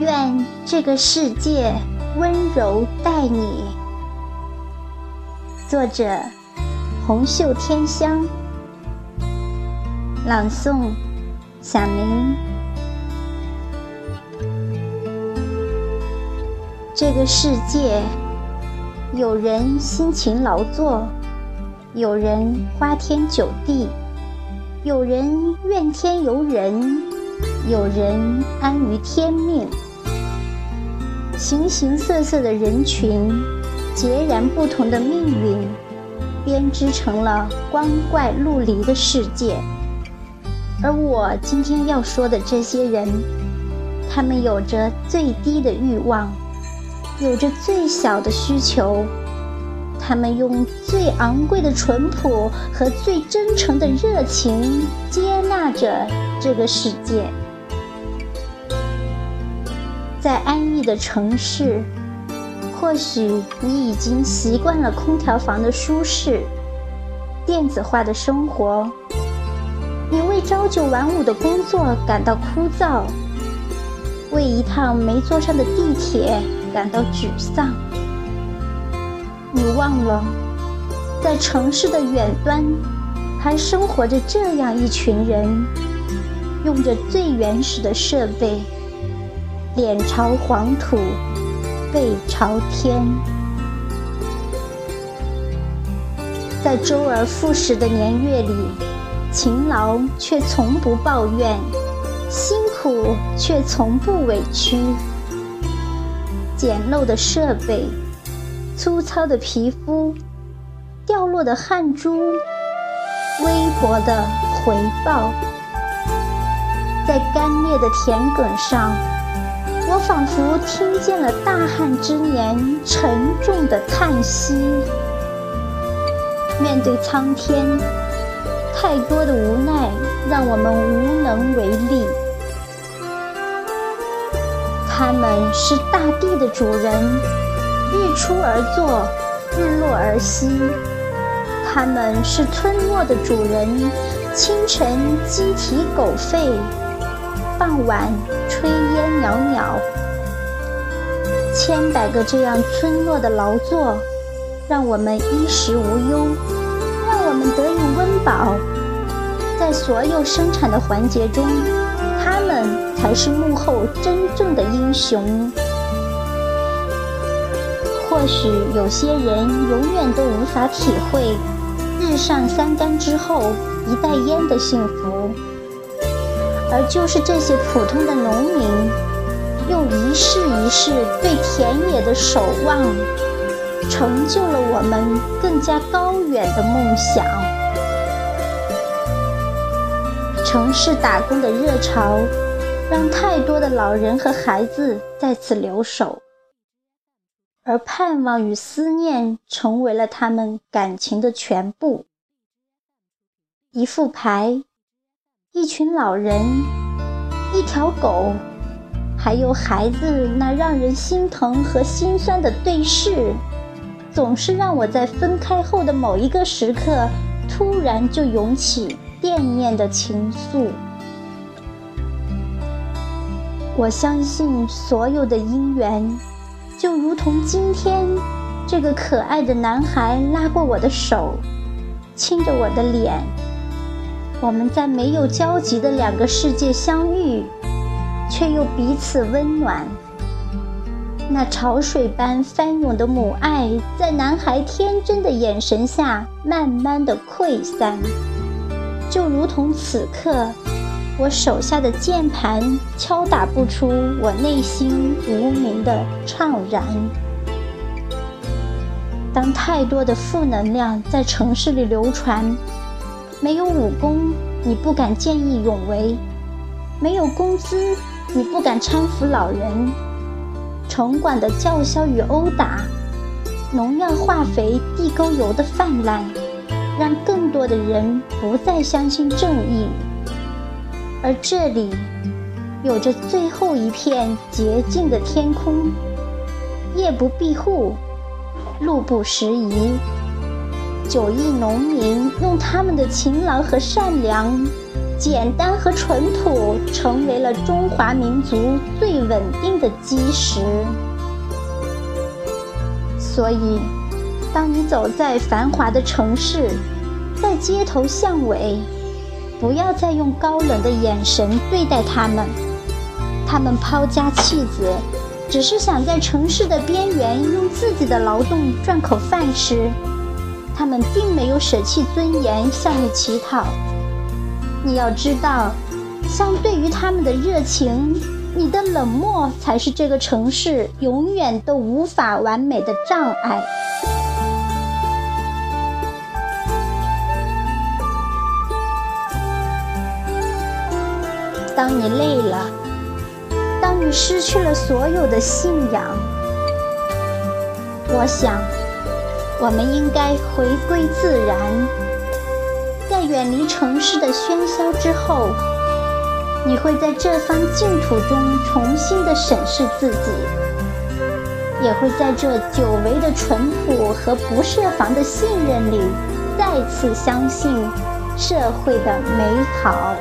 愿这个世界温柔待你。作者：红袖添香，朗诵：小明。这个世界，有人辛勤劳作，有人花天酒地，有人怨天尤人，有人安于天命。形形色色的人群，截然不同的命运，编织成了光怪陆离的世界。而我今天要说的这些人，他们有着最低的欲望，有着最小的需求，他们用最昂贵的淳朴和最真诚的热情接纳着这个世界。在安逸的城市，或许你已经习惯了空调房的舒适、电子化的生活。你为朝九晚五的工作感到枯燥，为一趟没坐上的地铁感到沮丧。你忘了，在城市的远端，还生活着这样一群人，用着最原始的设备。脸朝黄土，背朝天，在周而复始的年月里，勤劳却从不抱怨，辛苦却从不委屈。简陋的设备，粗糙的皮肤，掉落的汗珠，微薄的回报，在干裂的田埂上。我仿佛听见了大旱之年沉重的叹息。面对苍天，太多的无奈让我们无能为力。他们是大地的主人，日出而作，日落而息。他们是村落的主人，清晨鸡啼狗吠。傍晚，炊烟袅袅。千百个这样村落的劳作，让我们衣食无忧，让我们得以温饱。在所有生产的环节中，他们才是幕后真正的英雄。或许有些人永远都无法体会日上三竿之后一袋烟的幸福。而就是这些普通的农民，用一世一世对田野的守望，成就了我们更加高远的梦想。城市打工的热潮，让太多的老人和孩子在此留守，而盼望与思念成为了他们感情的全部。一副牌。一群老人，一条狗，还有孩子，那让人心疼和心酸的对视，总是让我在分开后的某一个时刻，突然就涌起惦念的情愫。我相信所有的姻缘，就如同今天这个可爱的男孩拉过我的手，亲着我的脸。我们在没有交集的两个世界相遇，却又彼此温暖。那潮水般翻涌的母爱，在男孩天真的眼神下，慢慢的溃散，就如同此刻，我手下的键盘敲打不出我内心无名的怅然。当太多的负能量在城市里流传。没有武功，你不敢见义勇为；没有工资，你不敢搀扶老人。城管的叫嚣与殴打，农药、化肥、地沟油的泛滥，让更多的人不再相信正义。而这里，有着最后一片洁净的天空，夜不闭户，路不拾遗。九亿农民用他们的勤劳和善良，简单和淳朴成为了中华民族最稳定的基石。所以，当你走在繁华的城市，在街头巷尾，不要再用高冷的眼神对待他们。他们抛家弃子，只是想在城市的边缘用自己的劳动赚口饭吃。他们并没有舍弃尊严向你乞讨。你要知道，相对于他们的热情，你的冷漠才是这个城市永远都无法完美的障碍。当你累了，当你失去了所有的信仰，我想。我们应该回归自然，在远离城市的喧嚣之后，你会在这方净土中重新的审视自己，也会在这久违的淳朴和不设防的信任里，再次相信社会的美好。